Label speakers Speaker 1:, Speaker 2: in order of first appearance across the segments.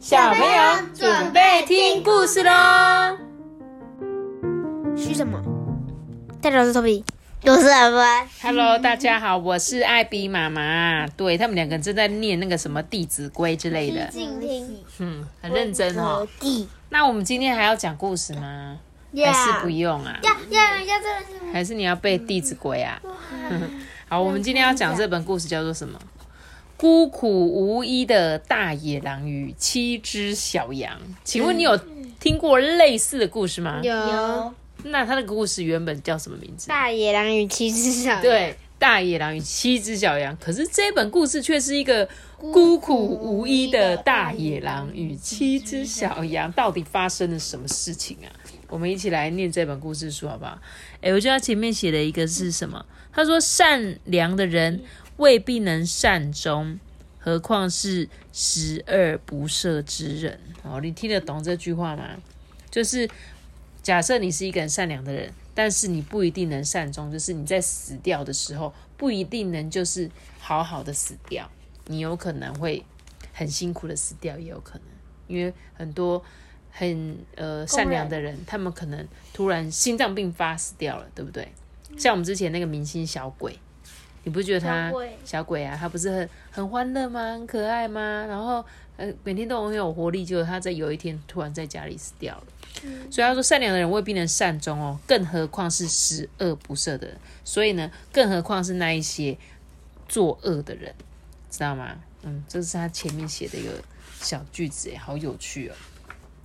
Speaker 1: 小朋友准备听故事喽！
Speaker 2: 嘘什么？大家好，我是 Toby，我是阿文。
Speaker 1: Hello，大家好，我是艾比妈妈。对他们两个正在念那个什么《弟子规》之类的，
Speaker 2: 静听
Speaker 1: 嗯，很认真哦。
Speaker 2: 地
Speaker 1: 那我们今天还要讲故事吗？还是不用啊？
Speaker 2: 要要要这个是
Speaker 1: 还是你要背《弟子规》啊？好，我们今天要讲这本故事叫做什么？孤苦无依的大野狼与七只小羊。请问你有听过类似的故事吗？
Speaker 2: 有
Speaker 1: 那它的故事原本叫什么名字？
Speaker 2: 大野狼与七只小羊。
Speaker 1: 对，大野狼与七只小羊。可是这本故事却是一个孤苦无依的大野狼与七只小羊，到底发生了什么事情啊？我们一起来念这本故事书好不好？哎，我觉得它前面写的一个是什么？他说：“善良的人未必能善终，何况是十恶不赦之人。”哦，你听得懂这句话吗？就是假设你是一个很善良的人，但是你不一定能善终，就是你在死掉的时候不一定能就是好好的死掉，你有可能会很辛苦的死掉，也有可能，因为很多很呃善良的人，他们可能突然心脏病发死掉了，对不对？像我们之前那个明星小鬼，你不觉得他
Speaker 2: 小鬼
Speaker 1: 啊，他不是很很欢乐吗？很可爱吗？然后呃每天都很有活力，结果他在有一天突然在家里死掉了。所以他说，善良的人未必能善终哦，更何况是十恶不赦的人。所以呢，更何况是那一些作恶的人，知道吗？嗯，这是他前面写的一个小句子，哎，好有趣哦。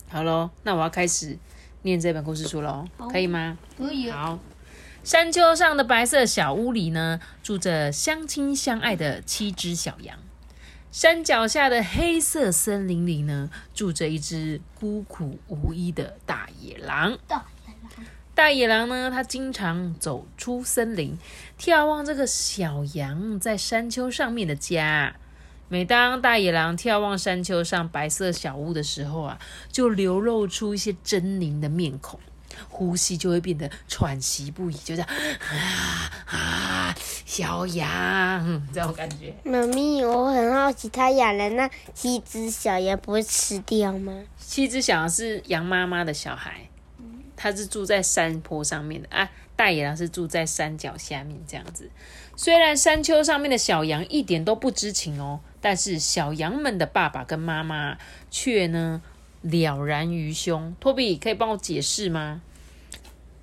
Speaker 1: 好喽，那我要开始念这本故事书喽，可以吗？
Speaker 2: 可以
Speaker 1: 好，山丘上的白色小屋里呢，住着相亲相爱的七只小羊。山脚下的黑色森林里呢，住着一只孤苦无依的大野狼。大野狼呢，它经常走出森林，眺望这个小羊在山丘上面的家。每当大野狼眺望山丘上白色小屋的时候啊，就流露出一些狰狞的面孔，呼吸就会变得喘息不已，就这样啊啊，小羊这种感觉。
Speaker 2: 妈咪，我很好奇，他养了那七只小羊不会吃掉吗？
Speaker 1: 七只小羊是羊妈妈的小孩，它是住在山坡上面的啊。大野狼是住在山脚下面这样子。虽然山丘上面的小羊一点都不知情哦，但是小羊们的爸爸跟妈妈却呢了然于胸。托比可以帮我解释吗？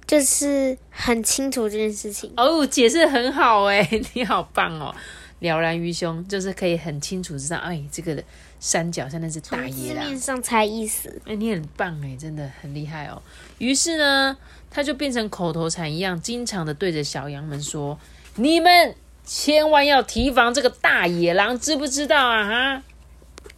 Speaker 2: 就是很清楚这件事情。
Speaker 1: 哦，解释很好哎，你好棒哦！了然于胸，就是可以很清楚知道，哎，这个山脚下那是大野狼
Speaker 2: 字面。上猜意思。
Speaker 1: 哎、你很棒哎，真的很厉害哦。于是呢，他就变成口头禅一样，经常的对着小羊们说：“你们千万要提防这个大野狼，知不知道啊？哈！”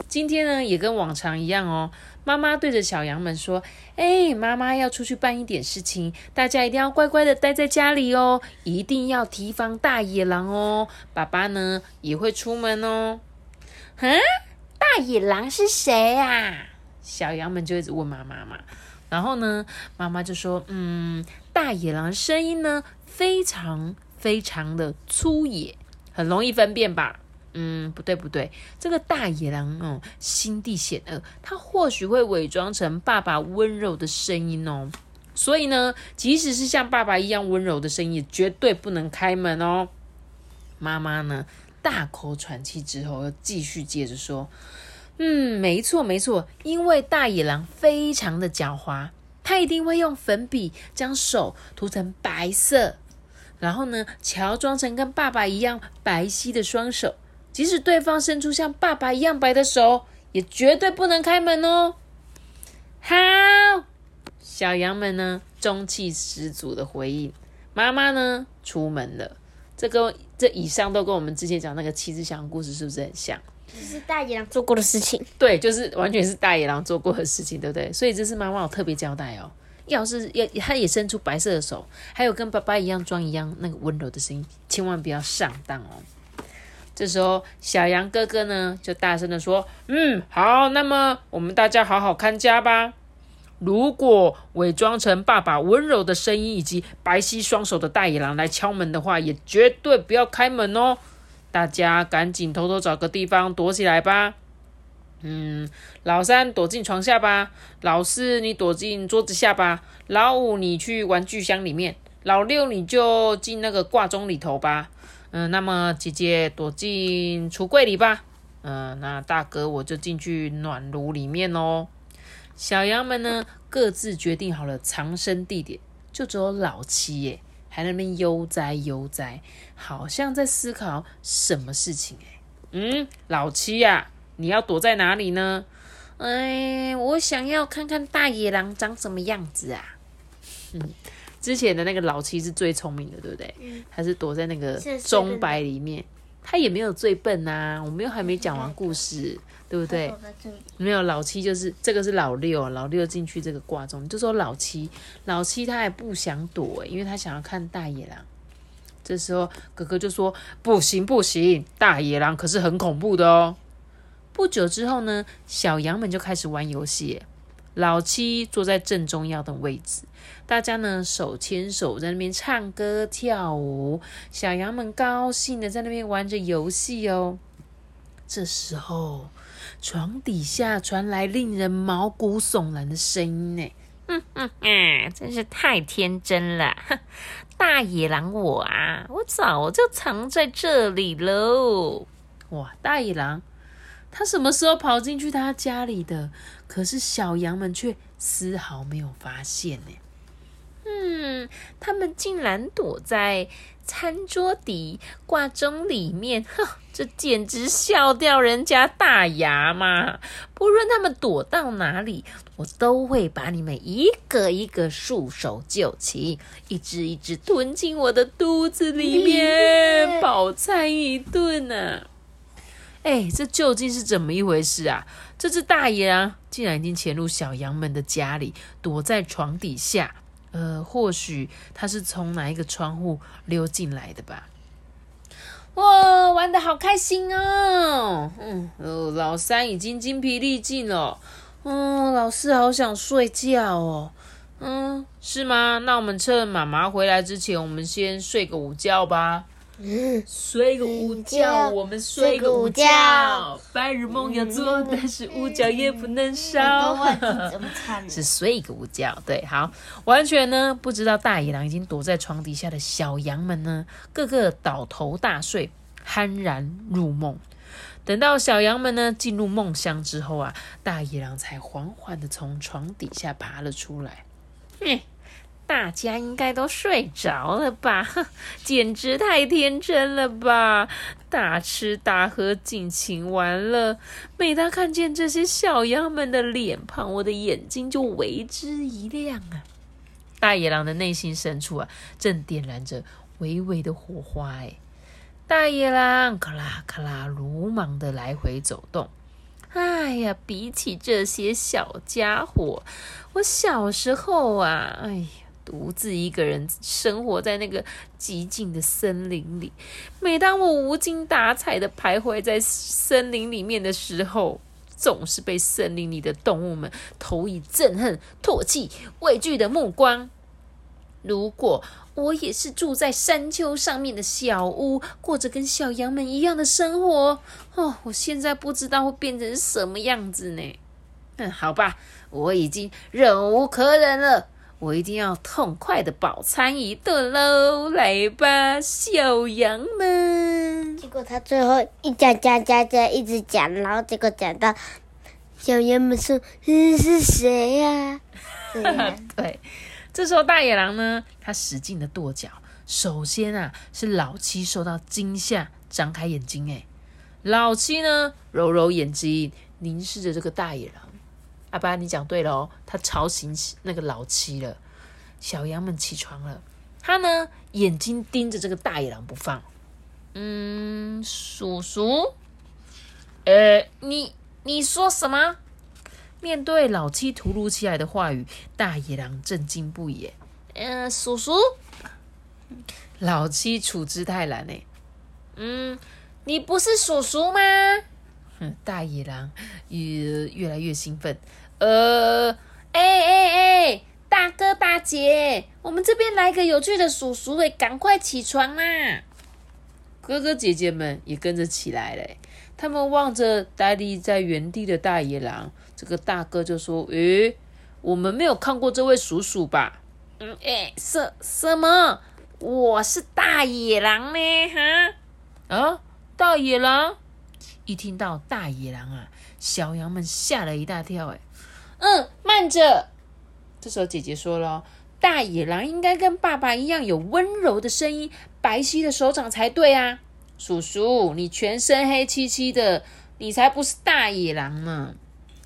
Speaker 1: 今天呢，也跟往常一样哦。妈妈对着小羊们说：“哎，妈妈要出去办一点事情，大家一定要乖乖的待在家里哦，一定要提防大野狼哦。爸爸呢也会出门哦。”哈，大野狼是谁啊？小羊们就一直问妈妈嘛。然后呢，妈妈就说：“嗯，大野狼声音呢，非常非常的粗野，很容易分辨吧？嗯，不对不对，这个大野狼哦，心地险恶，它或许会伪装成爸爸温柔的声音哦。所以呢，即使是像爸爸一样温柔的声音，绝对不能开门哦。”妈妈呢，大口喘气之后，又继续接着说。嗯，没错没错，因为大野狼非常的狡猾，它一定会用粉笔将手涂成白色，然后呢，乔装成跟爸爸一样白皙的双手。即使对方伸出像爸爸一样白的手，也绝对不能开门哦。好，小羊们呢，中气十足的回应。妈妈呢，出门了。这跟这以上都跟我们之前讲那个七只小羊故事是不是很像？
Speaker 2: 这是大野狼做过的事情。
Speaker 1: 对，就是完全是大野狼做过的事情，对不对？所以这是妈妈有特别交代哦。要是要他也伸出白色的手，还有跟爸爸一样装一样那个温柔的声音，千万不要上当哦。这时候，小羊哥哥呢就大声的说：“嗯，好，那么我们大家好好看家吧。如果伪装成爸爸温柔的声音以及白皙双手的大野狼来敲门的话，也绝对不要开门哦。大家赶紧偷偷找个地方躲起来吧。”嗯，老三躲进床下吧，老四你躲进桌子下吧，老五你去玩具箱里面，老六你就进那个挂钟里头吧。嗯，那么姐姐躲进橱柜里吧。嗯，那大哥我就进去暖炉里面哦。小羊们呢，各自决定好了藏身地点，就只有老七耶，还那边悠哉悠哉，好像在思考什么事情哎。嗯，老七呀，你要躲在哪里呢？哎，我想要看看大野狼长什么样子啊。嗯，之前的那个老七是最聪明的，对不对？嗯，他是躲在那个钟摆里面，他也没有最笨呐。我们又还没讲完故事。对不对？没有老七，就是这个是老六，老六进去这个挂钟，就说老七，老七他还不想躲，因为他想要看大野狼。这时候哥哥就说：“不行不行，大野狼可是很恐怖的哦。”不久之后呢，小羊们就开始玩游戏。老七坐在正中央的位置，大家呢手牵手在那边唱歌跳舞，小羊们高兴的在那边玩着游戏哦。这时候。床底下传来令人毛骨悚然的声音呢，嗯嗯嗯，真是太天真了！大野狼我啊，我早就藏在这里喽！哇，大野狼，他什么时候跑进去他家里的？可是小羊们却丝毫没有发现呢。嗯，他们竟然躲在餐桌底挂钟里面，哼，这简直笑掉人家大牙嘛！不论他们躲到哪里，我都会把你们一个一个束手就擒，一只一只吞进我的肚子里面，饱餐一顿呢！哎，这究竟是怎么一回事啊？这只大爷啊，竟然已经潜入小羊们的家里，躲在床底下。呃，或许他是从哪一个窗户溜进来的吧？哇，玩的好开心哦！嗯，老三已经精疲力尽了，嗯，老四好想睡觉哦。嗯，是吗？那我们趁妈妈回来之前，我们先睡个午觉吧。睡个午觉，我们睡个午觉。白日梦要做，但是午觉也不能少。是睡个午觉，对，好，完全呢不知道大野狼已经躲在床底下的小羊们呢，个个倒头大睡，酣然入梦。等到小羊们呢进入梦乡之后啊，大野狼才缓缓的从床底下爬了出来。哼。大家应该都睡着了吧？简直太天真了吧！大吃大喝，尽情玩乐。每当看见这些小羊们的脸庞，我的眼睛就为之一亮啊！大野狼的内心深处啊，正点燃着微微的火花。哎，大野狼咔啦咔啦，鲁莽的来回走动。哎呀，比起这些小家伙，我小时候啊，哎呀。独自一个人生活在那个寂静的森林里。每当我无精打采的徘徊在森林里面的时候，总是被森林里的动物们投以憎恨、唾弃、畏惧的目光。如果我也是住在山丘上面的小屋，过着跟小羊们一样的生活，哦，我现在不知道会变成什么样子呢？嗯，好吧，我已经忍无可忍了。我一定要痛快的饱餐一顿喽！来吧，小羊们。
Speaker 2: 结果他最后一讲讲讲讲，一直讲，然后结果讲到小羊们说：“嗯，是谁呀？”
Speaker 1: 对，这时候大野狼呢，他使劲的跺脚。首先啊，是老七受到惊吓，张开眼睛。哎，老七呢，揉揉眼睛，凝视着这个大野狼。阿爸，你讲对了哦，他吵醒那个老七了。小羊们起床了，他呢眼睛盯着这个大野狼不放。嗯，叔叔，呃，你你说什么？面对老七突如其来的话语，大野狼震惊不已。嗯，叔叔，老七处之泰然呢。嗯，你不是叔叔吗？哼，大野狼越越来越兴奋。呃，哎哎哎，大哥大姐，我们这边来个有趣的叔叔，哎，赶快起床啦！哥哥姐姐们也跟着起来了。他们望着呆立在原地的大野狼，这个大哥就说：“诶，我们没有看过这位叔叔吧？”“
Speaker 3: 嗯，诶，什什么？我是大野狼呢？
Speaker 1: 哈？啊，大野狼！”一听到大野狼啊，小羊们吓了一大跳。哎，
Speaker 3: 嗯，慢着。
Speaker 1: 这时候姐姐说了：“大野狼应该跟爸爸一样有温柔的声音，白皙的手掌才对啊。”叔叔，你全身黑漆漆的，你才不是大野狼呢！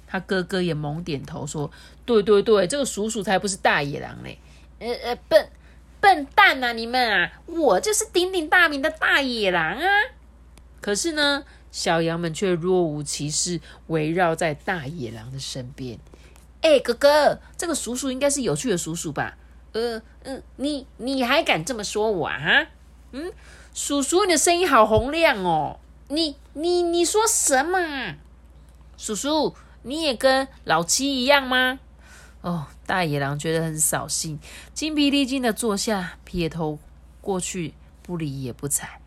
Speaker 1: 他哥哥也猛点头说：“对对对，这个叔叔才不是大野狼嘞！”
Speaker 3: 呃呃，笨笨蛋啊，你们啊，我就是鼎鼎大名的大野狼啊！
Speaker 1: 可是呢，小羊们却若无其事，围绕在大野狼的身边。
Speaker 3: 哎，哥哥，这个叔叔应该是有趣的叔叔吧？呃呃，你你还敢这么说我啊？
Speaker 1: 嗯。叔叔，你的声音好洪亮哦！
Speaker 3: 你你你说什么？
Speaker 1: 叔叔，你也跟老七一样吗？哦，大野狼觉得很扫兴，精疲力尽的坐下，撇头过去，不理也不睬。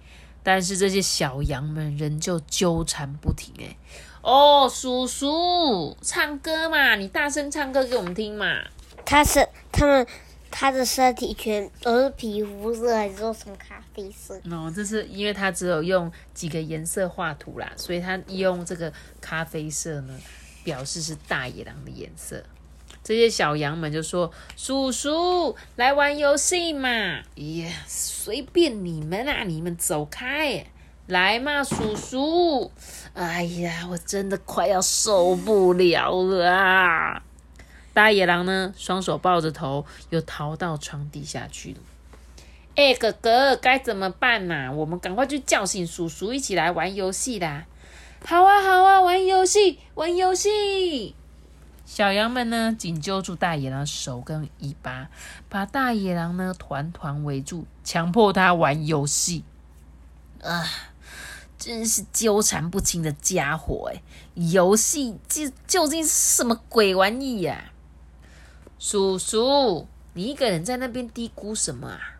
Speaker 1: 但是这些小羊们仍旧纠缠不停。哎，
Speaker 3: 哦，叔叔，唱歌嘛，你大声唱歌给我们听嘛。
Speaker 2: 他是他们。他的身体全都是皮肤色，还是说什么咖啡色？
Speaker 1: 哦，这是因为他只有用几个颜色画图啦，所以他用这个咖啡色呢，表示是大野狼的颜色。这些小羊们就说：“叔叔，来玩游戏嘛！”
Speaker 3: 呀，随便你们啊，你们走开！来嘛，叔叔！哎呀，我真的快要受不了了啊！
Speaker 1: 大野狼呢，双手抱着头，又逃到床底下去了。
Speaker 3: 哎，哥哥，该怎么办呐？我们赶快去叫醒叔叔，一起来玩游戏啦！
Speaker 1: 好啊，好啊，玩游戏，玩游戏！小羊们呢，紧揪住大野狼手跟尾巴，把大野狼呢团团围住，强迫他玩游戏。
Speaker 3: 啊，真是纠缠不清的家伙！哎，游戏究究竟是什么鬼玩意呀？
Speaker 1: 叔叔，你一个人在那边嘀咕什么啊？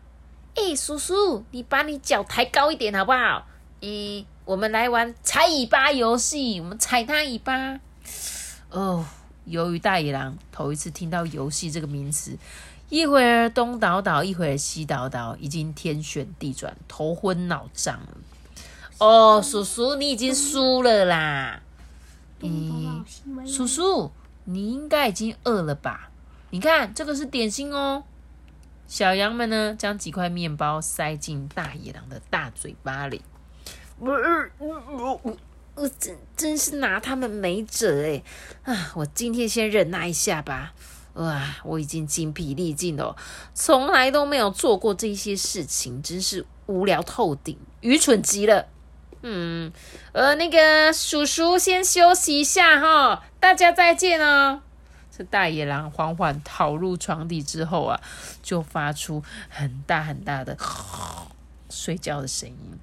Speaker 3: 哎，叔叔，你把你脚抬高一点好不好？咦，我们来玩踩尾巴游戏，我们踩他尾巴。
Speaker 1: 哦，由于大野狼头一次听到游戏这个名词，一会儿东倒倒，一会儿西倒倒，已经天旋地转，头昏脑胀了。
Speaker 3: 哦，叔叔，你已经输了啦。
Speaker 1: 咦，叔叔，你应该已经饿了吧？你看，这个是点心哦。小羊们呢，将几块面包塞进大野狼的大嘴巴里。
Speaker 3: 我我我真真是拿他们没辙哎！啊，我今天先忍耐一下吧。哇，我已经精疲力尽了，从来都没有做过这些事情，真是无聊透顶，愚蠢极了。嗯，呃，那个叔叔先休息一下哈，大家再见哦。
Speaker 1: 这大野狼缓缓逃入床底之后啊，就发出很大很大的睡觉的声音。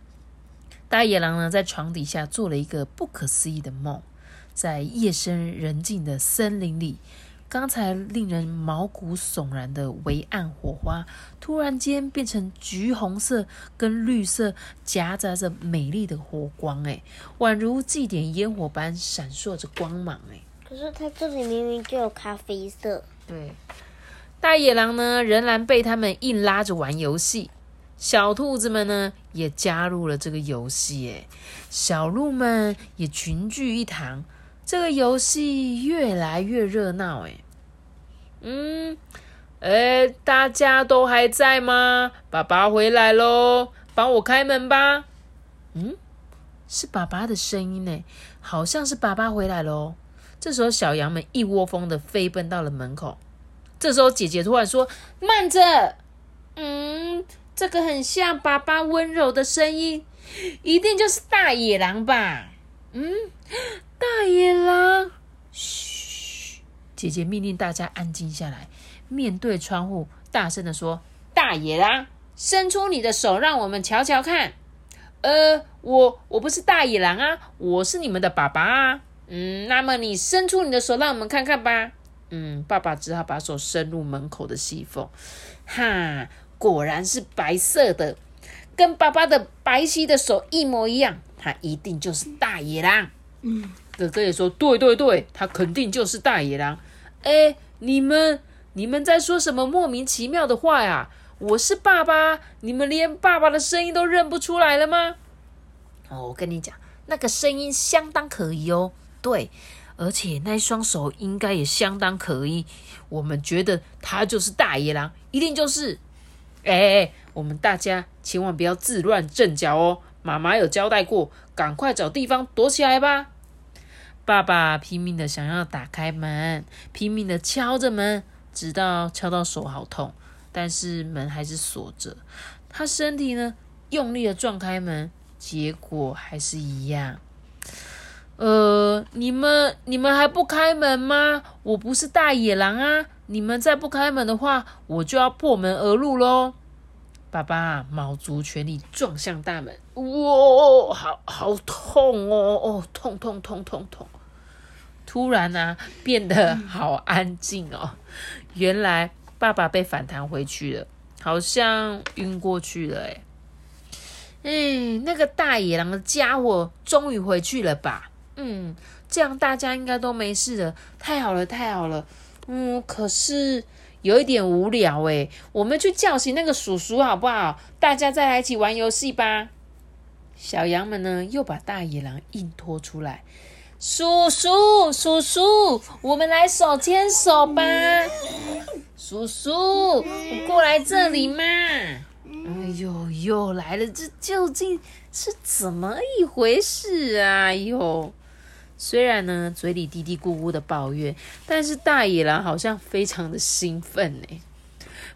Speaker 1: 大野狼呢，在床底下做了一个不可思议的梦，在夜深人静的森林里，刚才令人毛骨悚然的微暗火花，突然间变成橘红色跟绿色夹杂着美丽的火光，哎，宛如祭典烟火般闪烁着光芒，哎。
Speaker 2: 可是它这里明明就有咖啡色。
Speaker 1: 对，大野狼呢仍然被他们硬拉着玩游戏，小兔子们呢也加入了这个游戏，哎，小鹿们也群聚一堂，这个游戏越来越热闹，哎，嗯，哎，大家都还在吗？爸爸回来喽，帮我开门吧。嗯，是爸爸的声音呢，好像是爸爸回来喽。这时候，小羊们一窝蜂的飞奔到了门口。这时候，姐姐突然说：“
Speaker 3: 慢着，嗯，这个很像爸爸温柔的声音，一定就是大野狼吧？
Speaker 1: 嗯，大野狼，嘘！姐姐命令大家安静下来，面对窗户，大声的说：
Speaker 3: 大野狼，伸出你的手，让我们瞧瞧看。呃，我我不是大野狼啊，我是你们的爸爸啊。”嗯，那么你伸出你的手，让我们看看吧。嗯，爸爸只好把手伸入门口的细缝。哈，果然是白色的，
Speaker 1: 跟爸爸的白皙的手一模一样，他一定就是大野狼。
Speaker 2: 嗯，
Speaker 1: 哥哥也说：“对对对，他肯定就是大野狼。”哎，你们你们在说什么莫名其妙的话呀？我是爸爸，你们连爸爸的声音都认不出来了吗？哦，我跟你讲，那个声音相当可疑哦。对，而且那双手应该也相当可疑。我们觉得他就是大野狼，一定就是。哎，我们大家千万不要自乱阵脚哦！妈妈有交代过，赶快找地方躲起来吧。爸爸拼命的想要打开门，拼命的敲着门，直到敲到手好痛，但是门还是锁着。他身体呢，用力的撞开门，结果还是一样。呃，你们你们还不开门吗？我不是大野狼啊！你们再不开门的话，我就要破门而入喽！爸爸卯足全力撞向大门，哇，好好痛哦！哦，痛痛痛痛痛！突然呢，变得好安静哦。原来爸爸被反弹回去了，好像晕过去了。哎，那个大野狼的家伙终于回去了吧？嗯，这样大家应该都没事了。太好了，太好了。嗯，可是有一点无聊诶，我们去叫醒那个叔叔好不好？大家再来一起玩游戏吧。小羊们呢，又把大野狼硬拖出来。叔叔，叔叔，我们来手牵手吧。叔叔，过来这里嘛。哎呦，又来了，这究竟是怎么一回事啊？哎呦！虽然呢，嘴里嘀嘀咕咕的抱怨，但是大野狼好像非常的兴奋呢，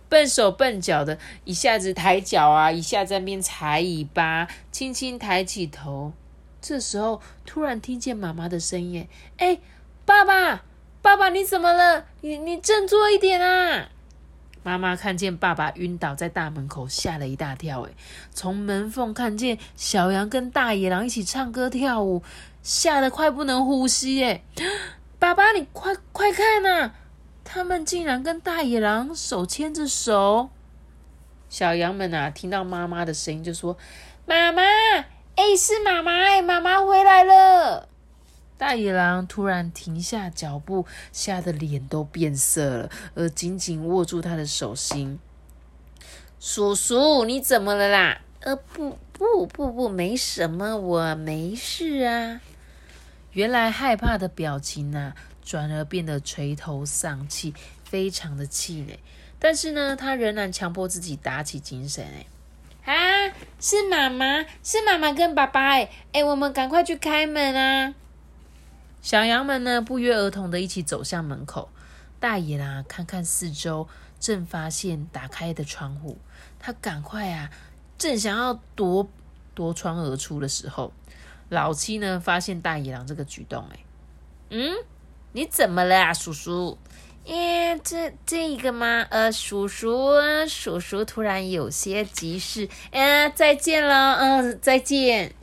Speaker 1: 笨手笨脚的，一下子抬脚啊，一下在那边踩尾巴，轻轻抬起头。这时候突然听见妈妈的声音：“哎，爸爸，爸爸，你怎么了？你你振作一点啊！”妈妈看见爸爸晕倒在大门口，吓了一大跳。哎，从门缝看见小羊跟大野狼一起唱歌跳舞。吓得快不能呼吸耶！爸爸，你快快看呐，他们竟然跟大野狼手牵着手。小羊们啊，听到妈妈的声音就说：“妈妈，哎，是妈妈哎，妈妈回来了。”大野狼突然停下脚步，吓得脸都变色了，而紧紧握住他的手心。叔叔，你怎么了啦？呃，不不不不，没什么，我没事啊。原来害怕的表情呢，转而变得垂头丧气，非常的气馁。但是呢，他仍然强迫自己打起精神。哎，啊，是妈妈，是妈妈跟爸爸。哎，哎，我们赶快去开门啊！小羊们呢，不约而同的一起走向门口。大野狼看看四周，正发现打开的窗户，他赶快啊，正想要夺夺窗而出的时候。老七呢？发现大野狼这个举动，哎，嗯，你怎么了啊，叔叔？耶，这这一个吗？呃，叔叔，叔叔突然有些急事，哎，再见了，嗯，再见。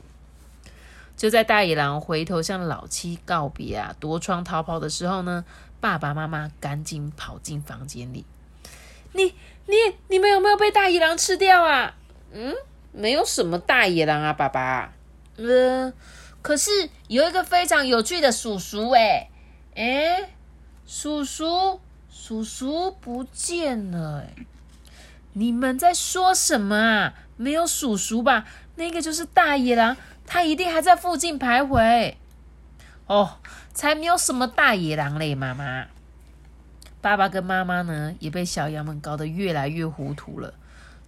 Speaker 1: 就在大野狼回头向老七告别啊，夺窗逃跑的时候呢，爸爸妈妈赶紧跑进房间里。你、你、你们有没有被大野狼吃掉啊？嗯，没有什么大野狼啊，爸爸。呃，可是有一个非常有趣的叔叔，哎，哎，叔叔，叔叔不见了，哎，你们在说什么啊？没有叔叔吧？那个就是大野狼，他一定还在附近徘徊。哦，才没有什么大野狼嘞，妈妈。爸爸跟妈妈呢，也被小羊们搞得越来越糊涂了。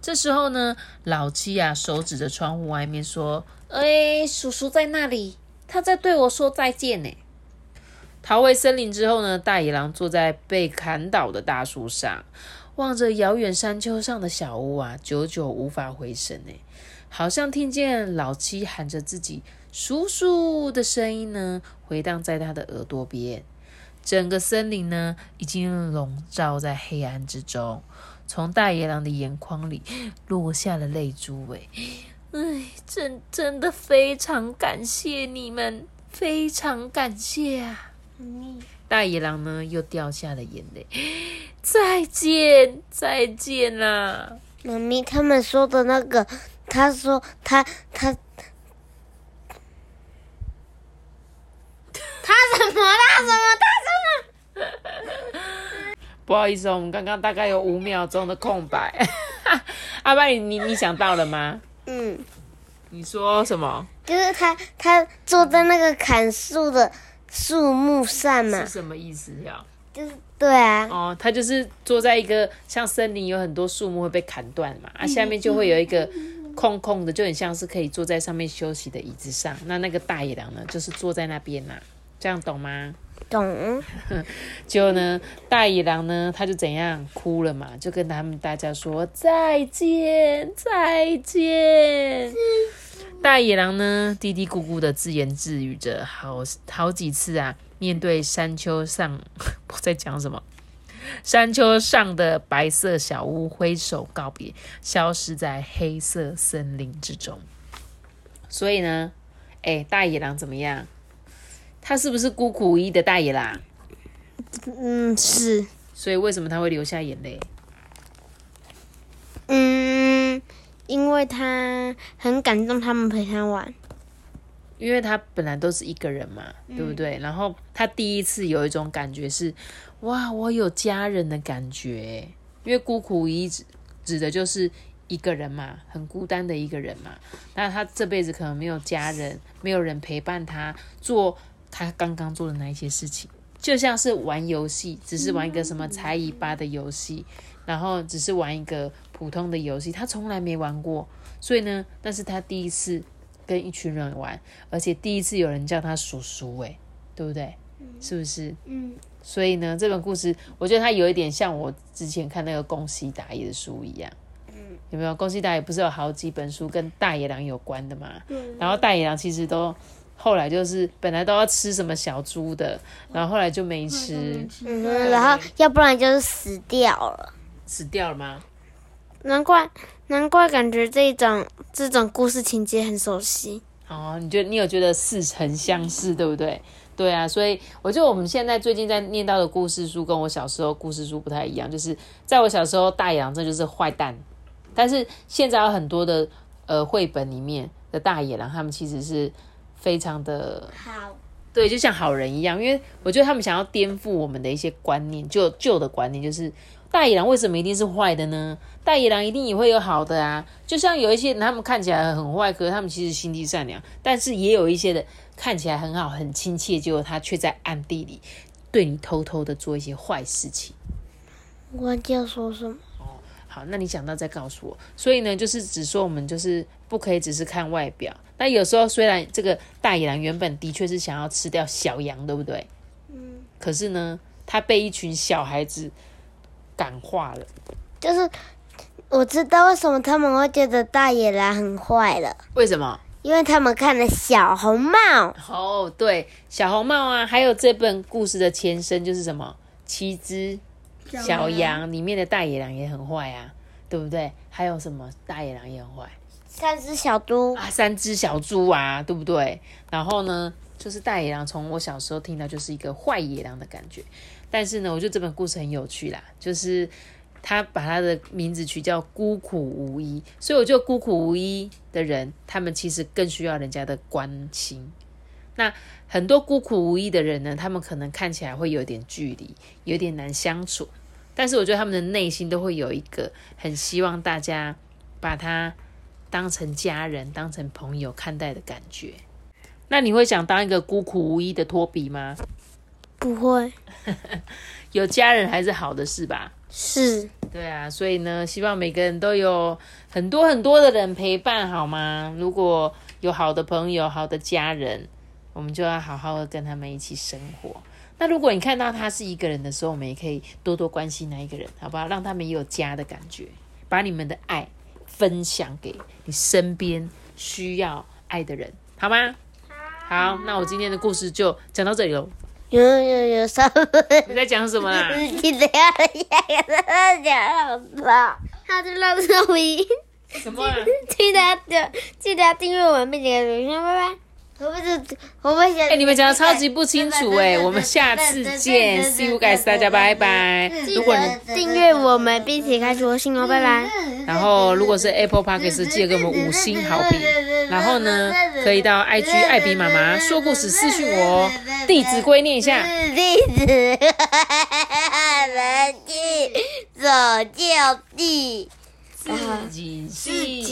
Speaker 1: 这时候呢，老七啊，手指着窗户外面说：“哎，叔叔在那里，他在对我说再见呢。”逃回森林之后呢，大野狼坐在被砍倒的大树上，望着遥远山丘上的小屋啊，久久无法回神呢，好像听见老七喊着自己“叔叔”的声音呢，回荡在他的耳朵边。整个森林呢，已经笼罩在黑暗之中。从大野狼的眼眶里落下了泪珠，哎，哎，真真的非常感谢你们，非常感谢啊！大野狼呢又掉下了眼泪，再见，再见啦！
Speaker 2: 妈咪，他们说的那个他说他他他什么他什么他什么？
Speaker 1: 不好意思哦，我们刚刚大概有五秒钟的空白。阿爸，你你你想到了吗？
Speaker 2: 嗯，
Speaker 1: 你说什么？
Speaker 2: 就是他他坐在那个砍树的树木上嘛
Speaker 1: 是，什么意思呀？
Speaker 2: 就是对啊，
Speaker 1: 哦，他就是坐在一个像森林有很多树木会被砍断嘛，啊，下面就会有一个空空的，就很像是可以坐在上面休息的椅子上。那那个大野狼呢，就是坐在那边呐、这样懂吗？
Speaker 2: 懂？
Speaker 1: 结果呢，大野狼呢，他就怎样哭了嘛，就跟他们大家说再见，再见。大野狼呢，嘀嘀咕咕的自言自语着，好好几次啊，面对山丘上，我在讲什么？山丘上的白色小屋挥手告别，消失在黑色森林之中。所以呢，哎，大野狼怎么样？他是不是孤苦无依的大野狼？
Speaker 2: 嗯，是，
Speaker 1: 所以为什么他会流下眼泪？
Speaker 2: 嗯，因为他很感动，他们陪他玩。
Speaker 1: 因为他本来都是一个人嘛，
Speaker 2: 嗯
Speaker 1: 对不对？然后他第一次有一种感觉是，哇，我有家人的感觉。因为孤苦无依指指的就是一个人嘛，很孤单的一个人嘛。那他这辈子可能没有家人，没有人陪伴他做他刚刚做的那一些事情，就像是玩游戏，只是玩一个什么才艺吧的游戏，然后只是玩一个普通的游戏，他从来没玩过。所以呢，那是他第一次跟一群人玩，而且第一次有人叫他叔叔，哎，对不对？是不是？
Speaker 2: 嗯，
Speaker 1: 所以呢，这本故事我觉得它有一点像我之前看那个宫西达也的书一样。嗯有没有？宫西达也不是有好几本书跟大野狼有关的嘛？然后大野狼其实都后来就是本来都要吃什么小猪的，然后后来就没吃，
Speaker 2: 嗯，然后要不然就是死掉了。
Speaker 1: 死掉了吗？
Speaker 2: 难怪，难怪感觉这种这种故事情节很熟悉。
Speaker 1: 哦，你觉得你有觉得似曾相识，对不对？对啊，所以我觉得我们现在最近在念到的故事书，跟我小时候故事书不太一样。就是在我小时候，大野狼这就是坏蛋，但是现在有很多的呃绘本里面的大野狼，他们其实是非常的
Speaker 2: 好，
Speaker 1: 对，就像好人一样。因为我觉得他们想要颠覆我们的一些观念，旧旧的观念，就是大野狼为什么一定是坏的呢？大野狼一定也会有好的啊。就像有一些人，他们看起来很坏，可是他们其实心地善良，但是也有一些的看起来很好、很亲切，结果他却在暗地里对你偷偷的做一些坏事情。
Speaker 2: 我要说什么。
Speaker 1: 好，那你想到再告诉我。所以呢，就是只说我们就是不可以只是看外表。那有时候虽然这个大野狼原本的确是想要吃掉小羊，对不对？嗯。可是呢，他被一群小孩子感化了。
Speaker 2: 就是我知道为什么他们会觉得大野狼很坏了，
Speaker 1: 为什么？
Speaker 2: 因为他们看了小红帽。
Speaker 1: 哦，对，小红帽啊，还有这本故事的前身就是什么？七只小羊里面的大野狼也很坏啊，对不对？还有什么大野狼也很坏？
Speaker 2: 三只小猪，
Speaker 1: 啊，三只小猪啊，对不对？然后呢，就是大野狼，从我小时候听到就是一个坏野狼的感觉。但是呢，我觉得这本故事很有趣啦，就是他把他的名字取叫孤苦无依，所以我觉得孤苦无依的人，他们其实更需要人家的关心。那很多孤苦无依的人呢，他们可能看起来会有点距离，有点难相处，但是我觉得他们的内心都会有一个很希望大家把他当成家人、当成朋友看待的感觉。那你会想当一个孤苦无依的托比吗？
Speaker 2: 不会
Speaker 1: 有家人还是好的事吧？
Speaker 2: 是
Speaker 1: 对啊，所以呢，希望每个人都有很多很多的人陪伴，好吗？如果有好的朋友、好的家人，我们就要好好的跟他们一起生活。那如果你看到他是一个人的时候，我们也可以多多关心那一个人，好不好？让他们也有家的感觉，把你们的爱分享给你身边需要爱的人，好吗？好，那我今天的故事就讲到这里喽。
Speaker 2: 有有有三分？
Speaker 1: 你在讲什么啦？
Speaker 2: 你等下下个讲了，他就让收音，
Speaker 1: 什么啊？
Speaker 2: 记得要记得要订阅我们，并且留言，拜拜。我们是，我们想。
Speaker 1: 哎，你们讲的超级不清楚哎，我们下次见，See you guys，大家拜拜。如果你
Speaker 2: 订阅我们，并且开启我信哦，拜拜。
Speaker 1: 然后，如果是 Apple Podcast，记得给我们五星好评。然后呢，可以到 IG 艾比妈妈说故事私讯我哦，弟子规念一下。
Speaker 2: 弟子，门去走就地，
Speaker 1: 自己细。